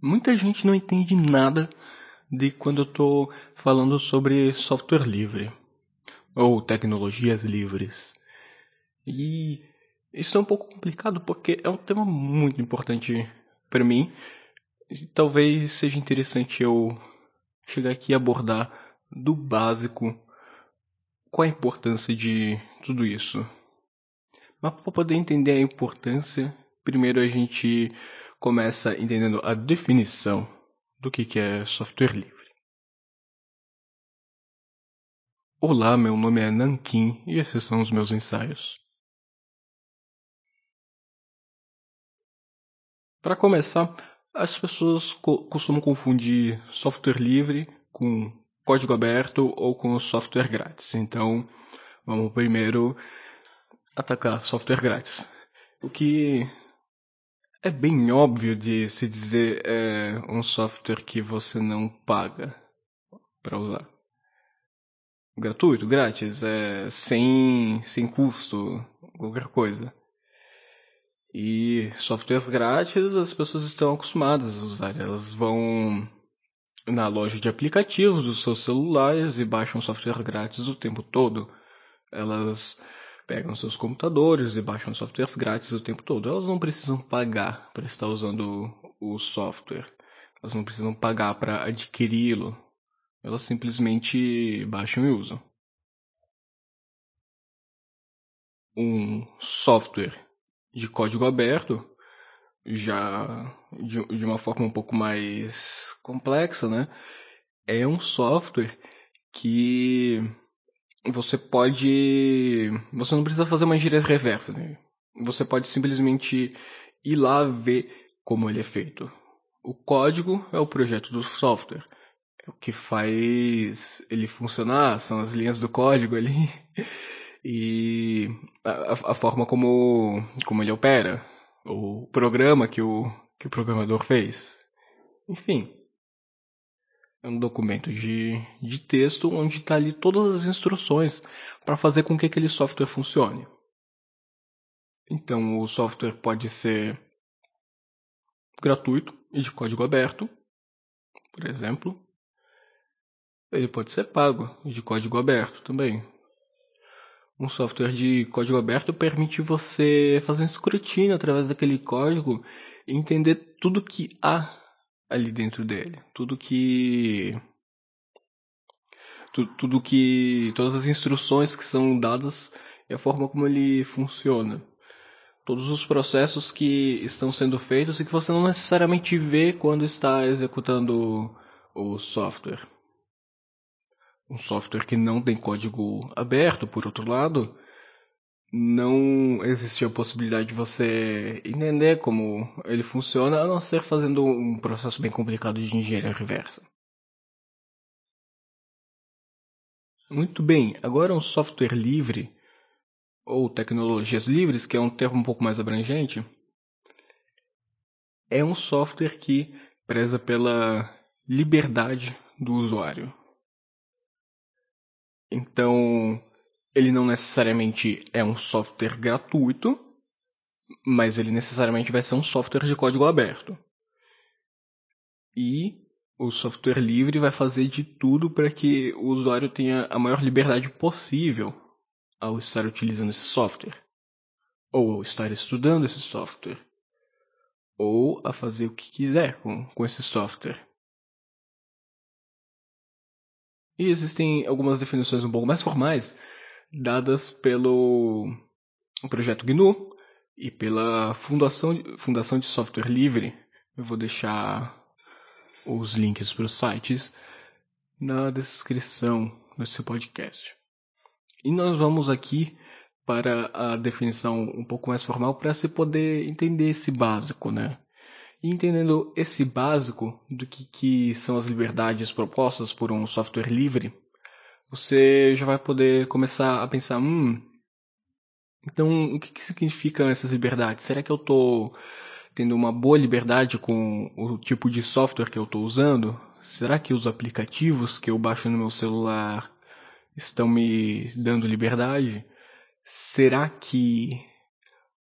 Muita gente não entende nada de quando eu estou falando sobre software livre ou tecnologias livres. E isso é um pouco complicado porque é um tema muito importante para mim. Talvez seja interessante eu chegar aqui e abordar do básico qual a importância de tudo isso. Mas para poder entender a importância, primeiro a gente começa entendendo a definição do que é software livre. Olá, meu nome é Nankin e esses são os meus ensaios. Para começar, as pessoas co costumam confundir software livre com código aberto ou com software grátis. Então, vamos primeiro atacar software grátis. O que é bem óbvio de se dizer é um software que você não paga para usar. Gratuito, grátis, é sem, sem custo, qualquer coisa. E softwares grátis as pessoas estão acostumadas a usar. Elas vão na loja de aplicativos dos seus celulares e baixam software grátis o tempo todo. Elas pegam seus computadores e baixam softwares grátis o tempo todo. Elas não precisam pagar para estar usando o software. Elas não precisam pagar para adquiri-lo. Elas simplesmente baixam e usam. Um software de código aberto, já de, de uma forma um pouco mais complexa, né? É um software que você pode. Você não precisa fazer uma gíria reversa, né? Você pode simplesmente ir lá ver como ele é feito. O código é o projeto do software. É o que faz ele funcionar, são as linhas do código ali. E a, a forma como, como ele opera. O programa que o, que o programador fez. Enfim, um documento de, de texto onde está ali todas as instruções para fazer com que aquele software funcione. Então, o software pode ser gratuito e de código aberto, por exemplo. Ele pode ser pago e de código aberto também. Um software de código aberto permite você fazer um escrutínio através daquele código e entender tudo que há ali dentro dele. Tudo que. Tudo, que. Todas as instruções que são dadas e a forma como ele funciona. Todos os processos que estão sendo feitos e que você não necessariamente vê quando está executando o software. Um software que não tem código aberto, por outro lado, não existe a possibilidade de você entender como ele funciona, a não ser fazendo um processo bem complicado de engenharia reversa. Muito bem, agora um software livre, ou tecnologias livres, que é um termo um pouco mais abrangente, é um software que preza pela liberdade do usuário. Então, ele não necessariamente é um software gratuito, mas ele necessariamente vai ser um software de código aberto. E o software livre vai fazer de tudo para que o usuário tenha a maior liberdade possível ao estar utilizando esse software, ou ao estar estudando esse software, ou a fazer o que quiser com, com esse software. E existem algumas definições um pouco mais formais dadas pelo projeto GNU e pela Fundação, Fundação de Software Livre. Eu vou deixar os links para os sites na descrição desse podcast. E nós vamos aqui para a definição um pouco mais formal para se poder entender esse básico, né? E entendendo esse básico do que, que são as liberdades propostas por um software livre, você já vai poder começar a pensar, hum, então o que, que significam essas liberdades? Será que eu estou tendo uma boa liberdade com o tipo de software que eu estou usando? Será que os aplicativos que eu baixo no meu celular estão me dando liberdade? Será que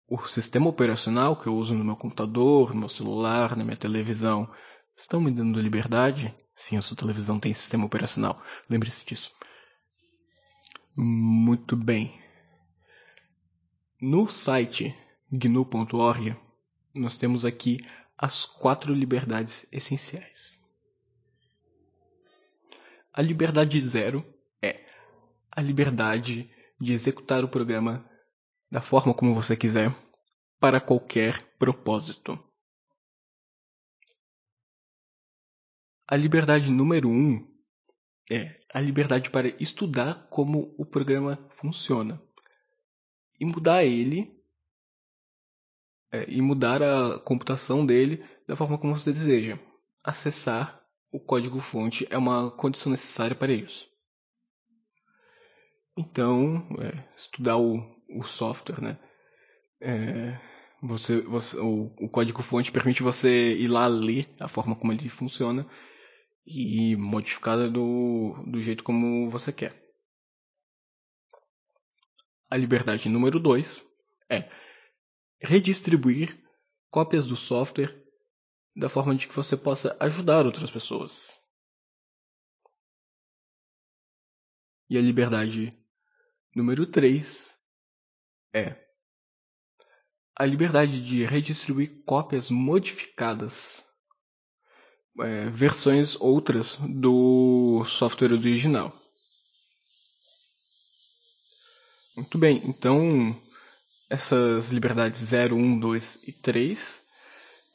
o sistema operacional que eu uso no meu computador, no meu celular, na minha televisão, Estão me dando liberdade? Sim, a sua televisão tem sistema operacional. Lembre-se disso. Muito bem. No site gnu.org, nós temos aqui as quatro liberdades essenciais. A liberdade zero é a liberdade de executar o programa da forma como você quiser, para qualquer propósito. A liberdade número um é a liberdade para estudar como o programa funciona e mudar ele é, e mudar a computação dele da forma como você deseja. Acessar o código-fonte é uma condição necessária para isso. Então, é, estudar o, o, software, né? É, você, você, o, o código-fonte permite você ir lá ler a forma como ele funciona e modificar do, do jeito como você quer. A liberdade número 2 é redistribuir cópias do software da forma de que você possa ajudar outras pessoas. E a liberdade número 3 é a liberdade de redistribuir cópias modificadas, é, versões outras do software original. Muito bem, então essas liberdades 0, 1, 2 e 3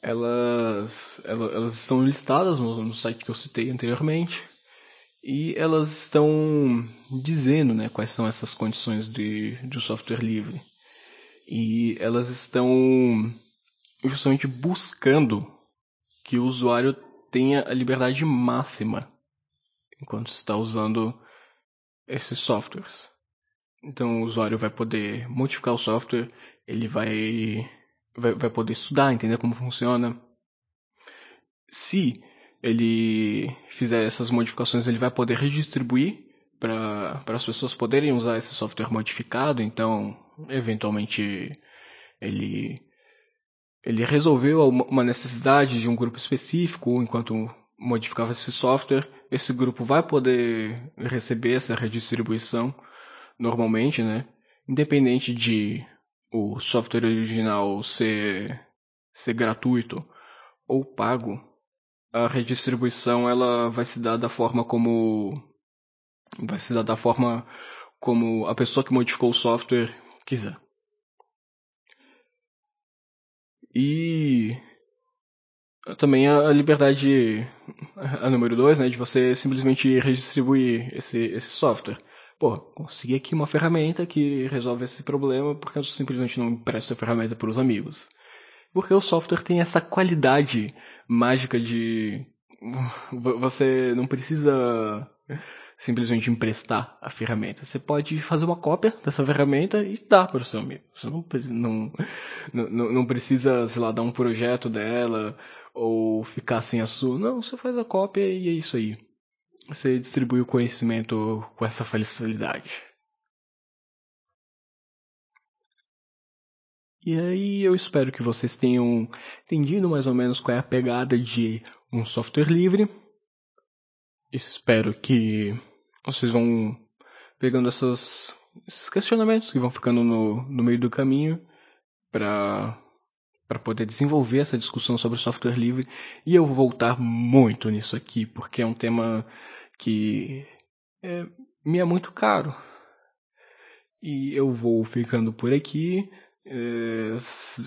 elas, elas, elas estão listadas no, no, site que eu citei anteriormente e elas estão dizendo né, quais são essas condições de, de software livre. E elas estão justamente buscando que o usuário tenha a liberdade máxima enquanto está usando esses softwares. Então o usuário vai poder modificar o software, ele vai vai, vai poder estudar, entender como funciona. Se ele fizer essas modificações, ele vai poder redistribuir para as pessoas poderem usar esse software modificado. Então, eventualmente, ele, ele resolveu uma necessidade de um grupo específico enquanto modificava esse software. Esse grupo vai poder receber essa redistribuição normalmente, né? Independente de o software original ser, ser gratuito ou pago, a redistribuição ela vai se dar da forma como vai se dar da forma como a pessoa que modificou o software quiser. E também a liberdade a número 2, né, de você simplesmente redistribuir esse, esse software pô, consegui aqui uma ferramenta que resolve esse problema porque eu simplesmente não empresto a ferramenta para os amigos. Porque o software tem essa qualidade mágica de você não precisa simplesmente emprestar a ferramenta. Você pode fazer uma cópia dessa ferramenta e dar para o seu amigo. Você não, não, não, precisa, sei lá, dar um projeto dela ou ficar sem a sua. Não, você faz a cópia e é isso aí você distribui o conhecimento com essa facilidade. E aí eu espero que vocês tenham entendido mais ou menos qual é a pegada de um software livre. Espero que vocês vão pegando essas, esses questionamentos que vão ficando no, no meio do caminho para poder desenvolver essa discussão sobre software livre e eu vou voltar muito nisso aqui porque é um tema que é, me é muito caro. E eu vou ficando por aqui. É, se,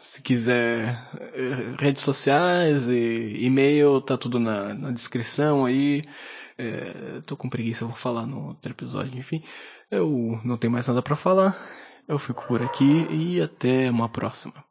se, quiser é, redes sociais e e-mail, tá tudo na, na descrição aí. É, tô com preguiça, vou falar no outro episódio, enfim. Eu não tenho mais nada para falar. Eu fico por aqui e até uma próxima.